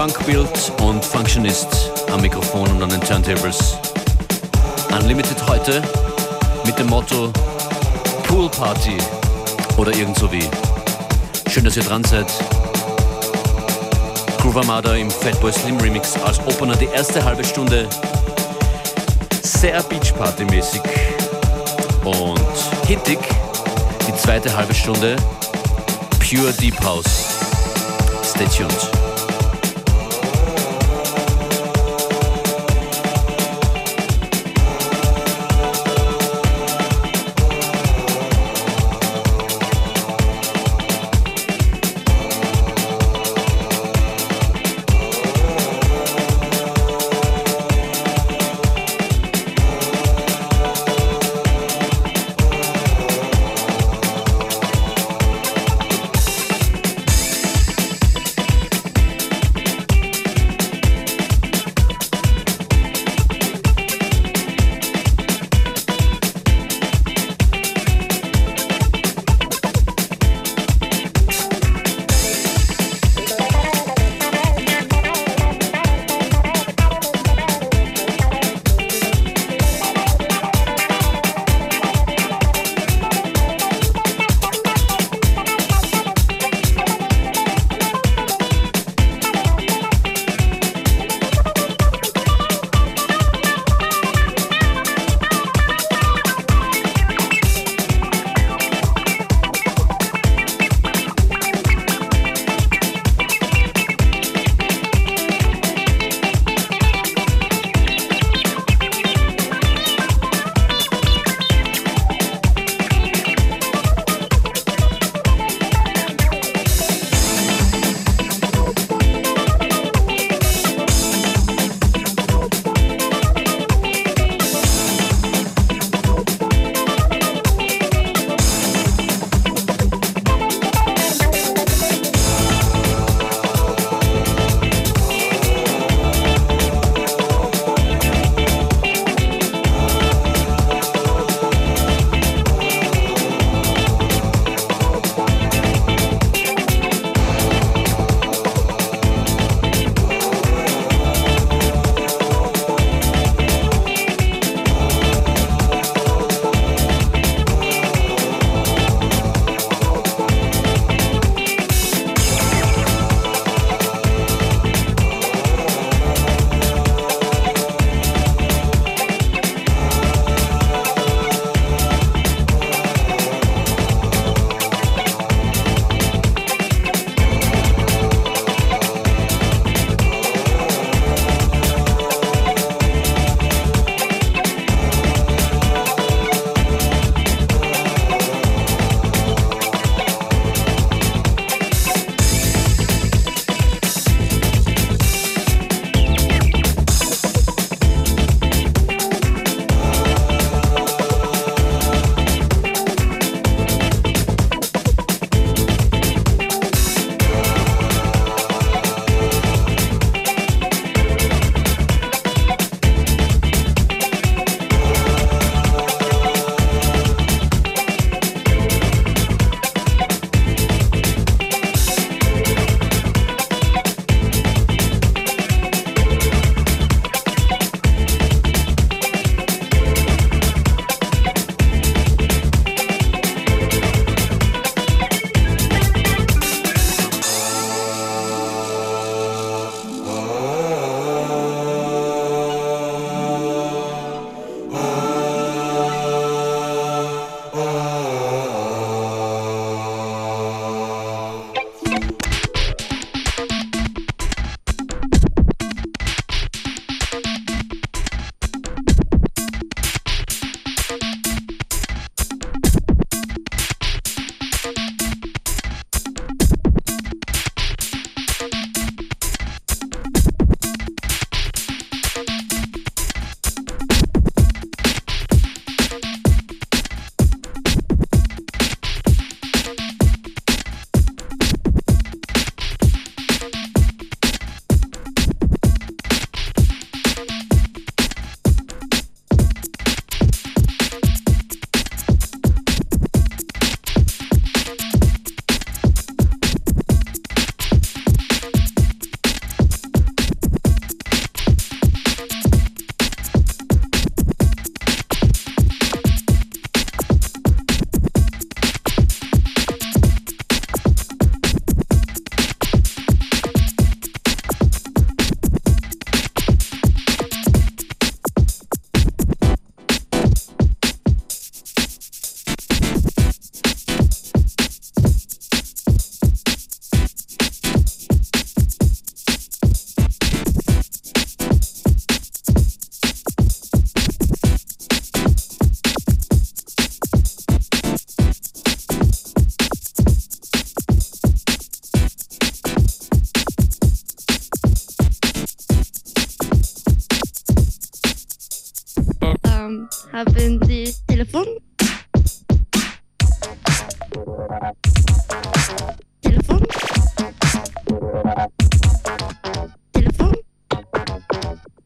That Funk Build und Functionist am Mikrofon und an den Turntables. Unlimited heute mit dem Motto Pool Party oder irgend so wie. Schön, dass ihr dran seid. Groove Armada im Fatboy Slim Remix als Opener die erste halbe Stunde sehr Beachparty-mäßig und hittig. Die zweite halbe Stunde Pure Deep House. Stay tuned.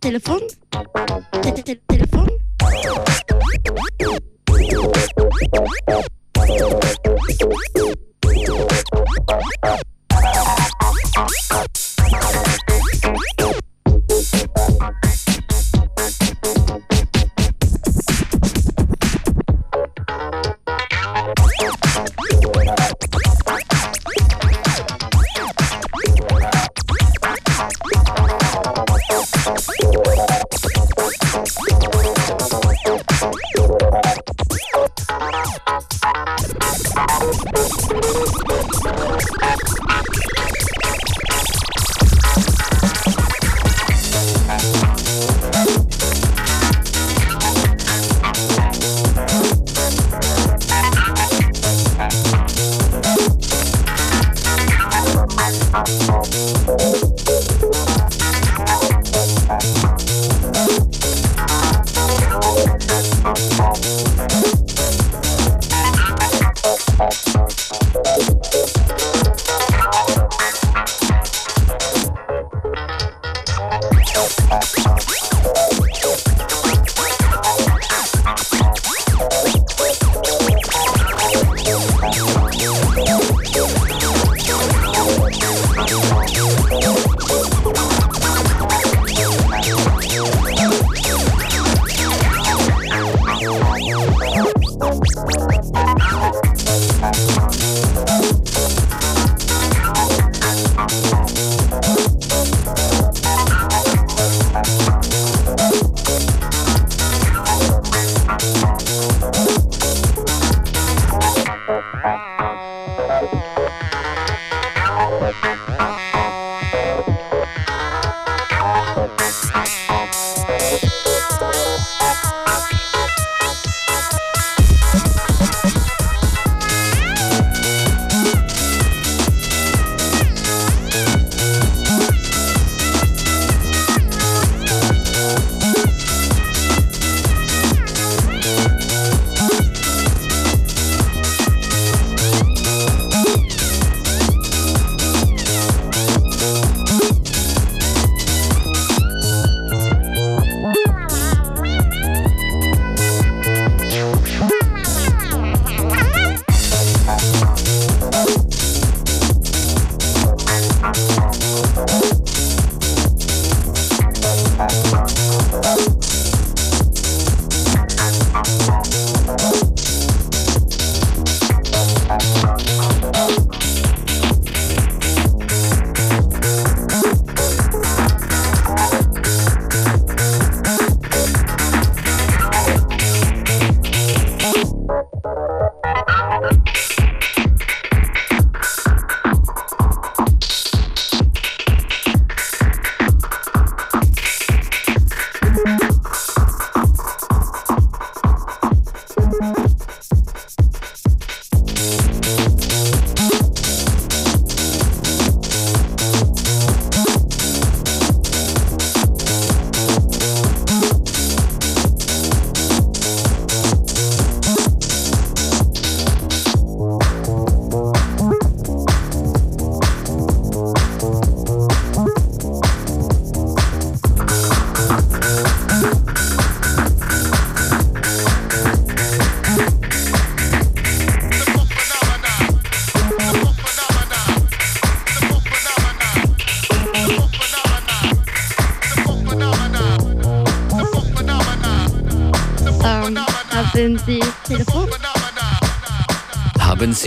Telefon? Te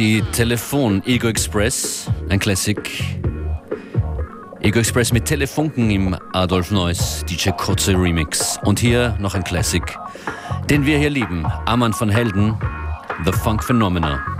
-te Telefon? Ego Express, ein Classic. Ego Express mit Telefunken im Adolf Neuss DJ Kotze Remix. Und hier noch ein Classic, den wir hier lieben. Amann von Helden, The Funk Phenomena.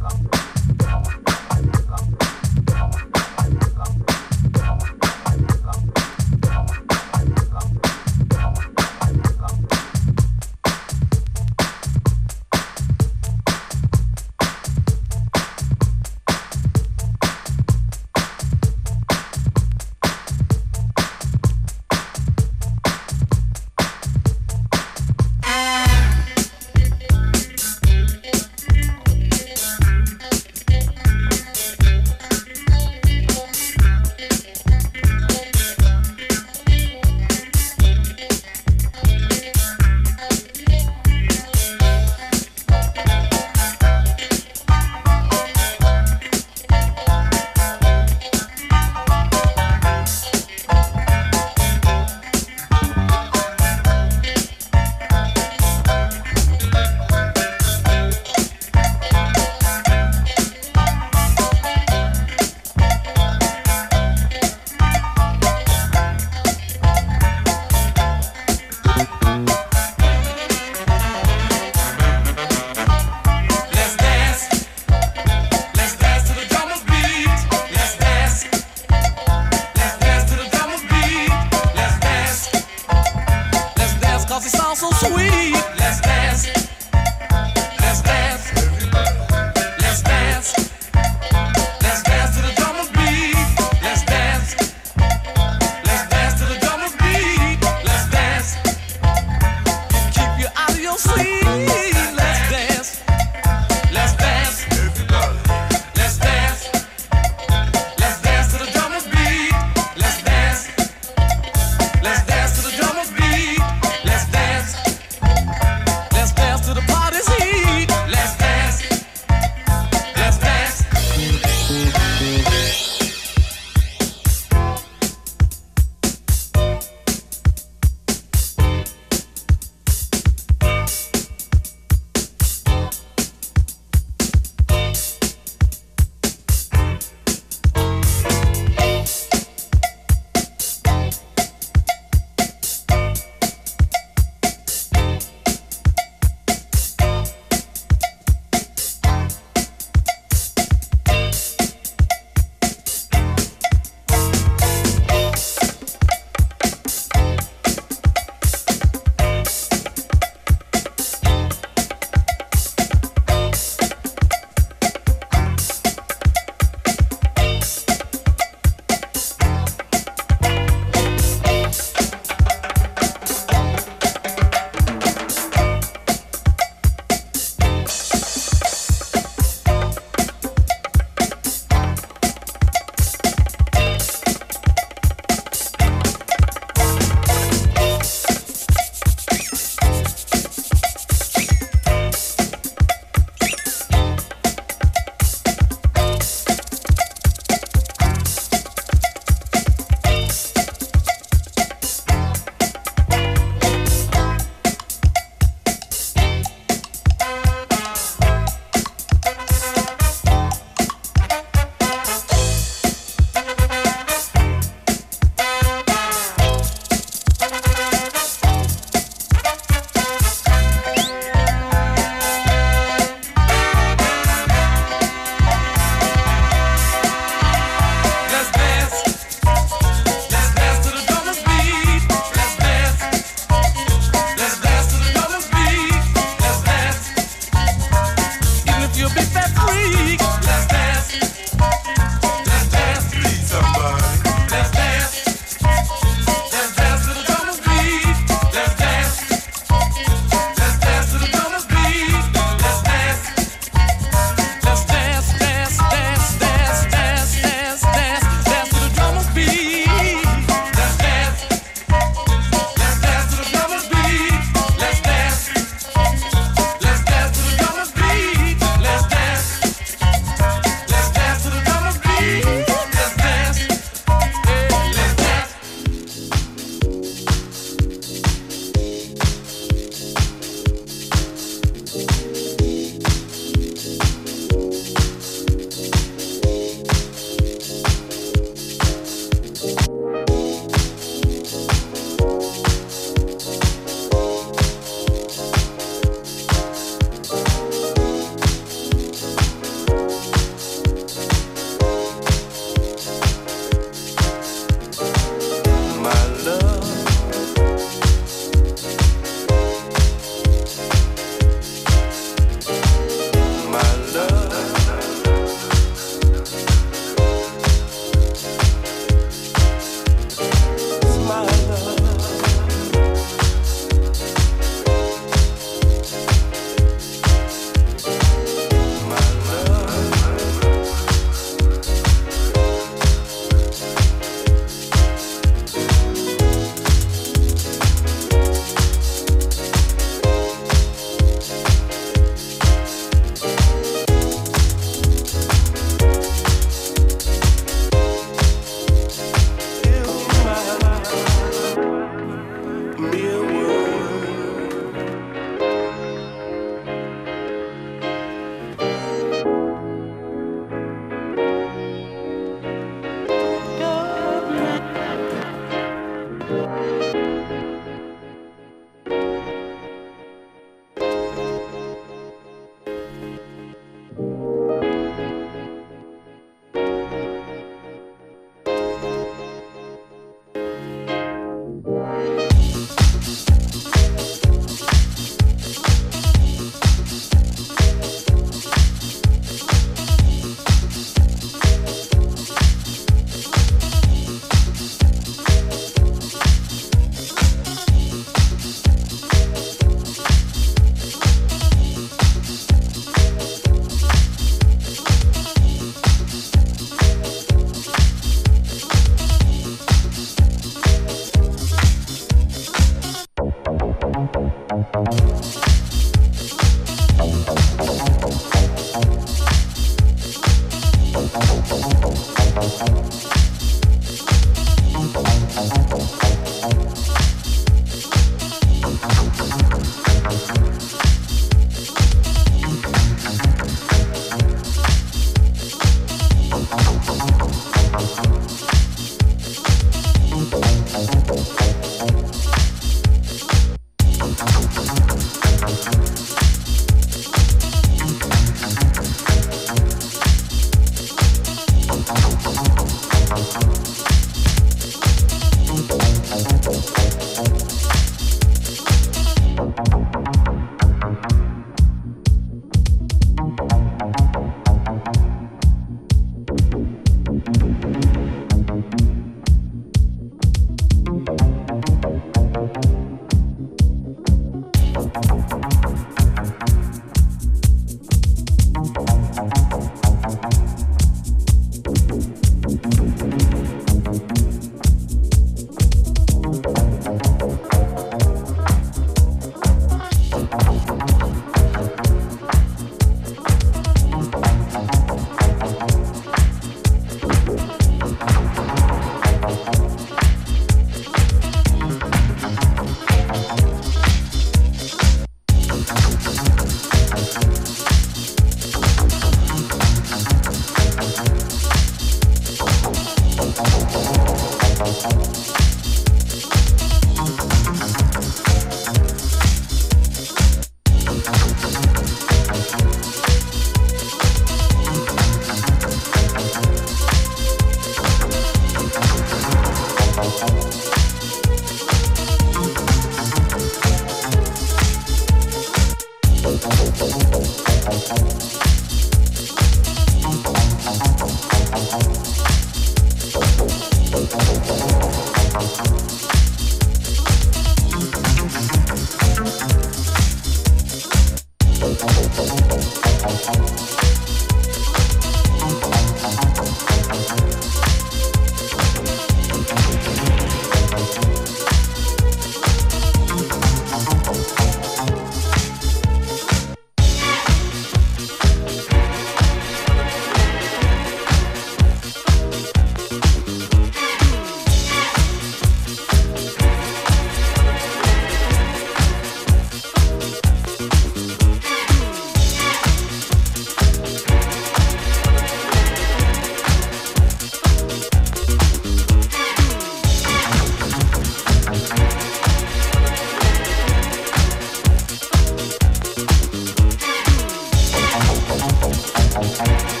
Like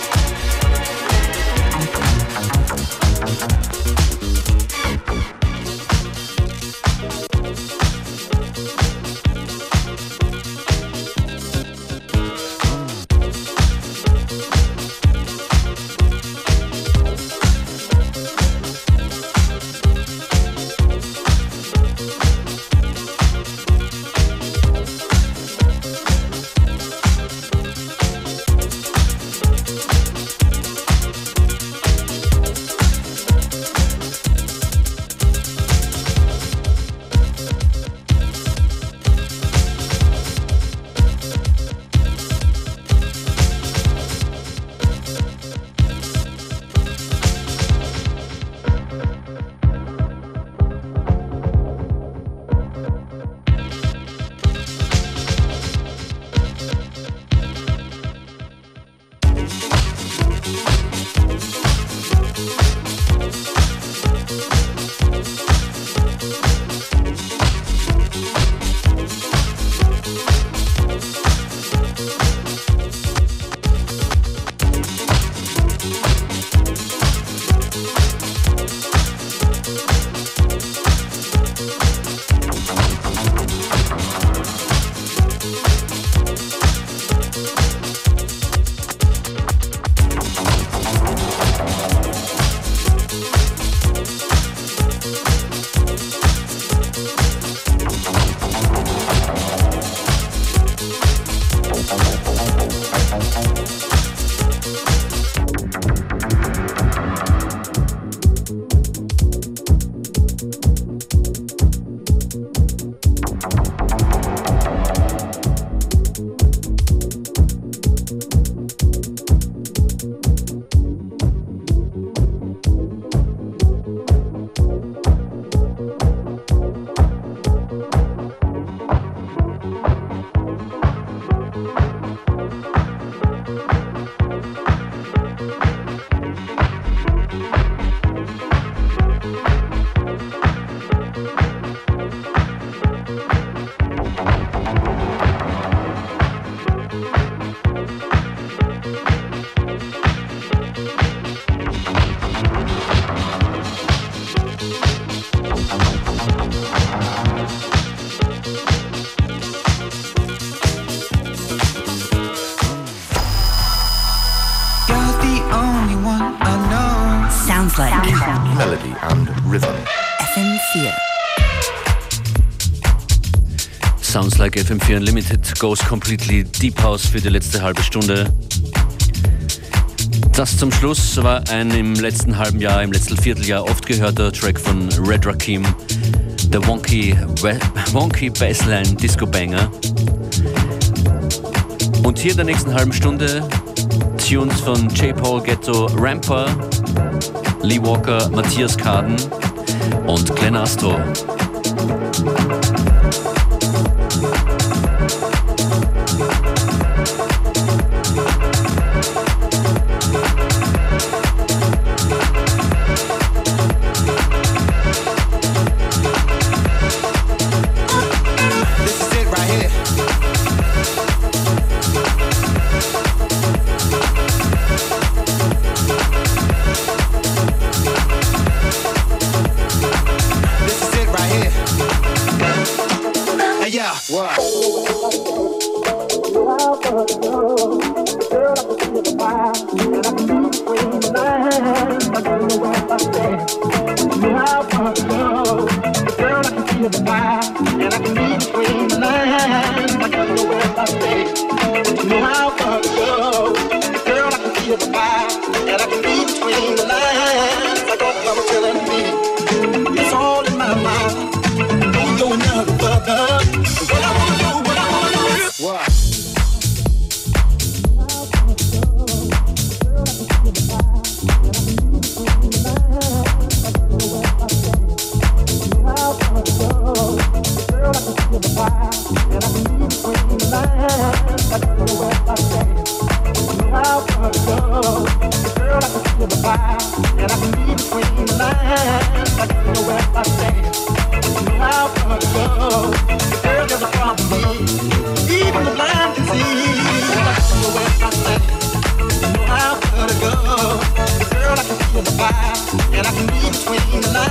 FM4 Unlimited goes completely Deep House für die letzte halbe Stunde. Das zum Schluss war ein im letzten halben Jahr, im letzten Vierteljahr oft gehörter Track von Red Rakim, der Wonky, Wonky Bassline Disco Banger. Und hier in der nächsten halben Stunde Tunes von J. Paul Ghetto Ramper, Lee Walker, Matthias Kaden und Glenn Astor.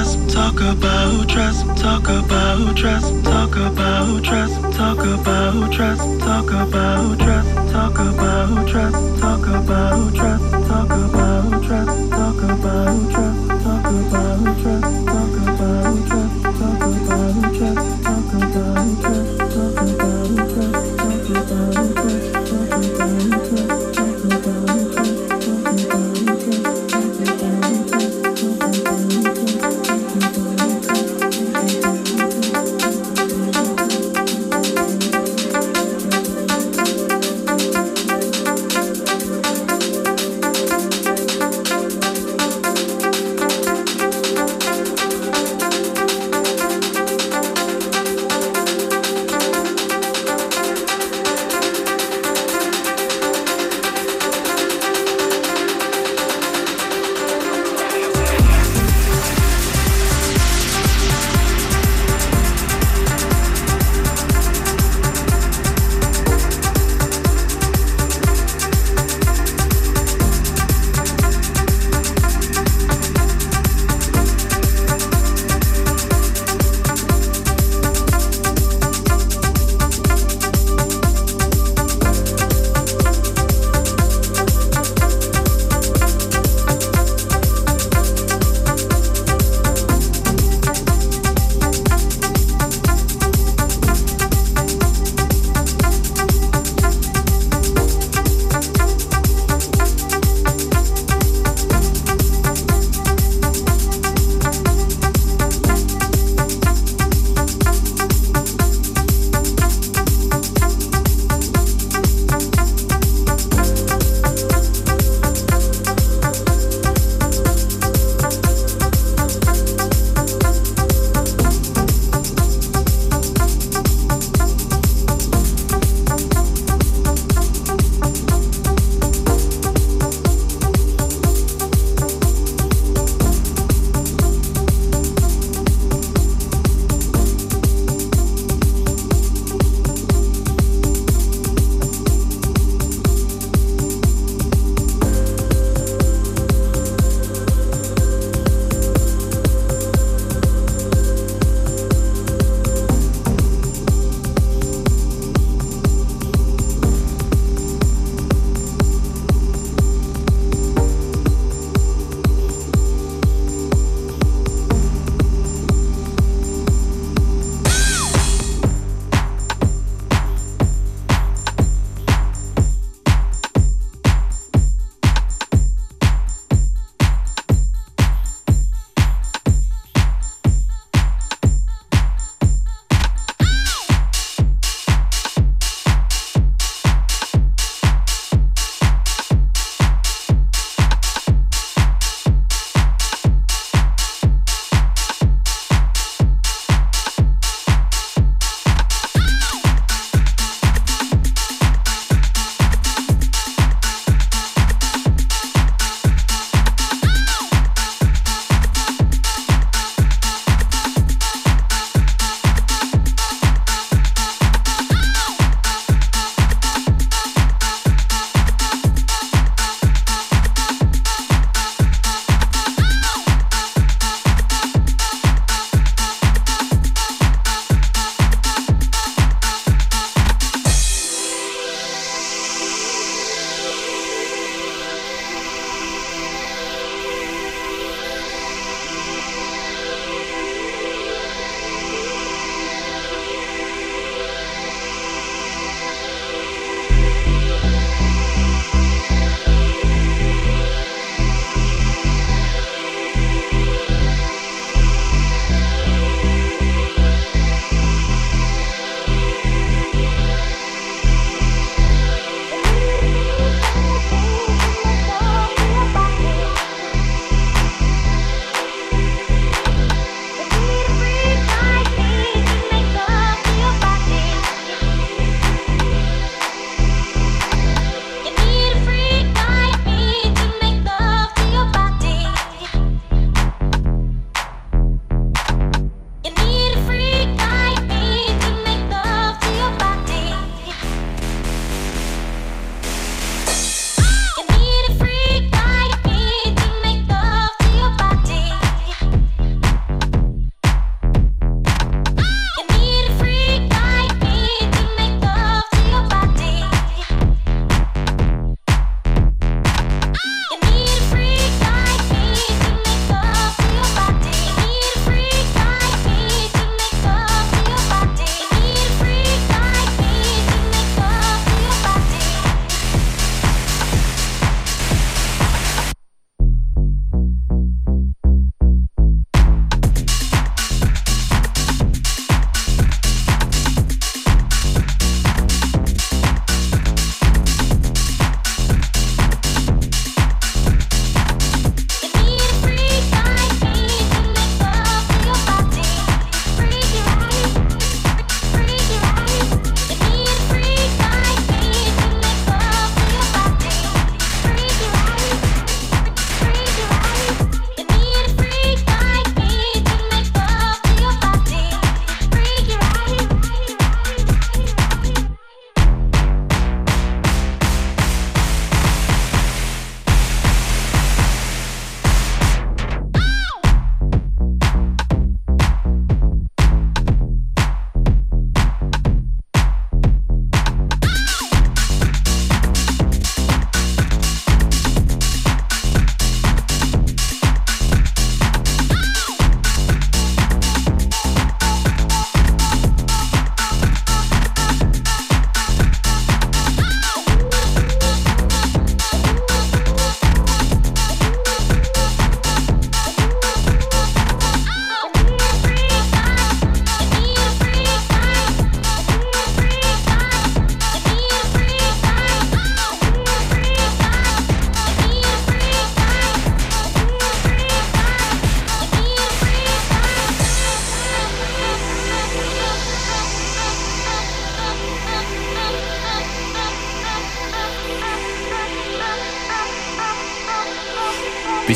trust, talk about trust, talk about trust, talk about trust, talk about trust, talk about trust, talk about trust, talk about trust, talk about trust, talk about trust, talk about trust, talk about trust.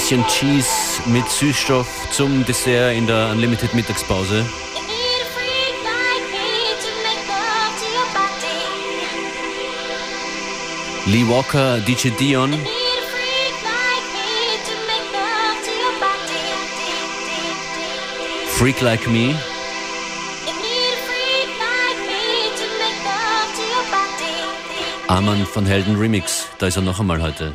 Bisschen Cheese mit Süßstoff zum Dessert in der Unlimited Mittagspause. Lee Walker, DJ Dion. Freak Like Me. Arman von Helden Remix, da ist er noch einmal heute.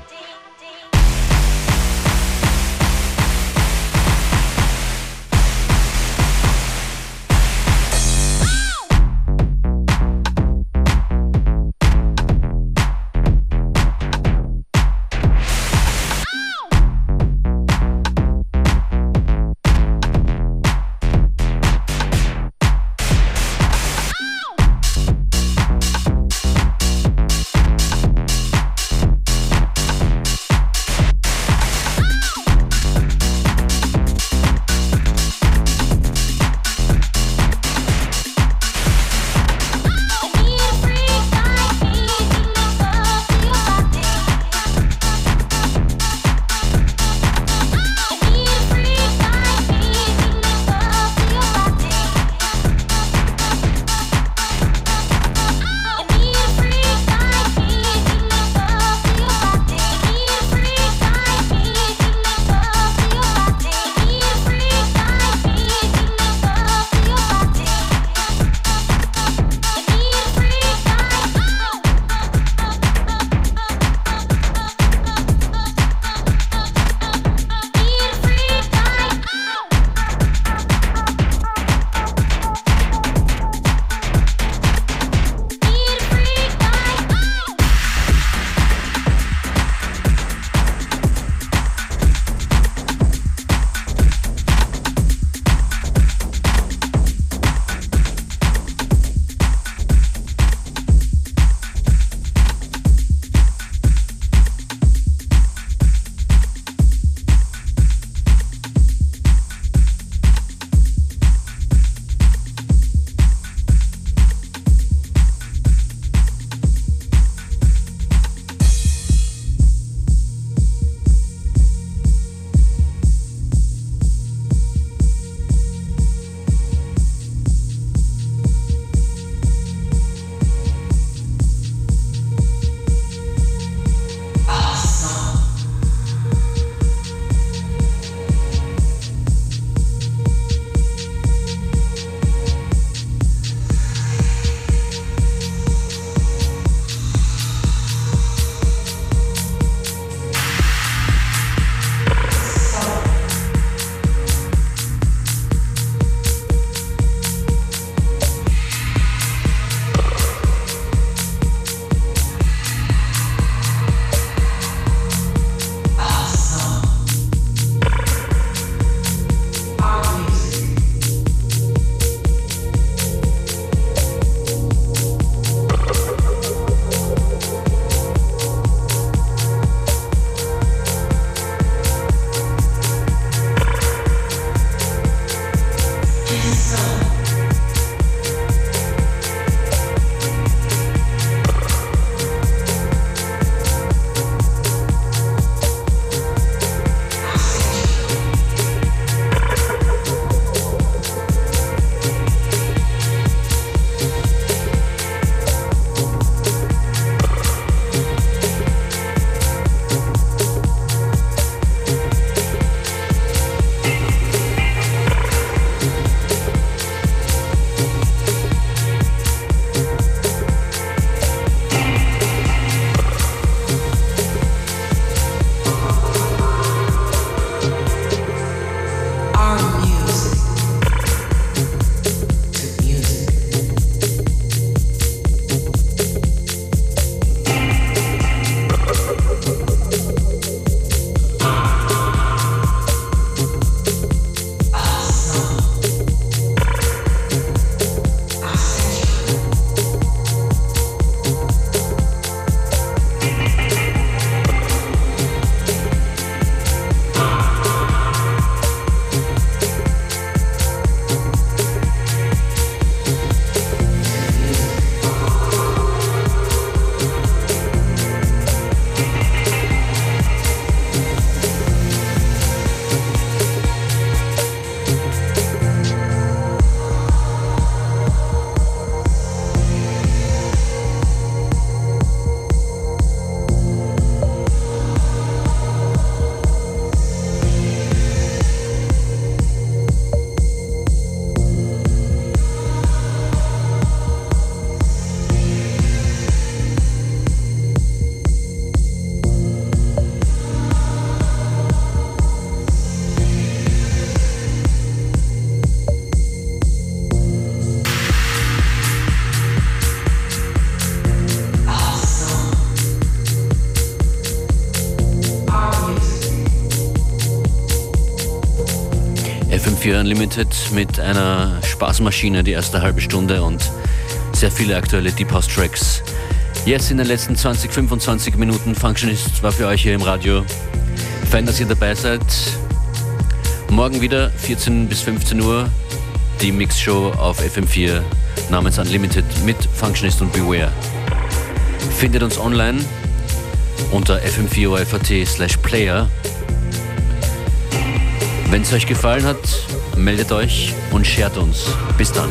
FM4 Unlimited mit einer Spaßmaschine die erste halbe Stunde und sehr viele aktuelle Deep House Tracks. Jetzt in den letzten 20, 25 Minuten Functionist war für euch hier im Radio. Fein, dass ihr dabei seid. Morgen wieder 14 bis 15 Uhr die Mixshow auf FM4 namens Unlimited mit Functionist und Beware. Findet uns online unter fm4 slash player. Wenn es euch gefallen hat, meldet euch und shared uns. Bis dann.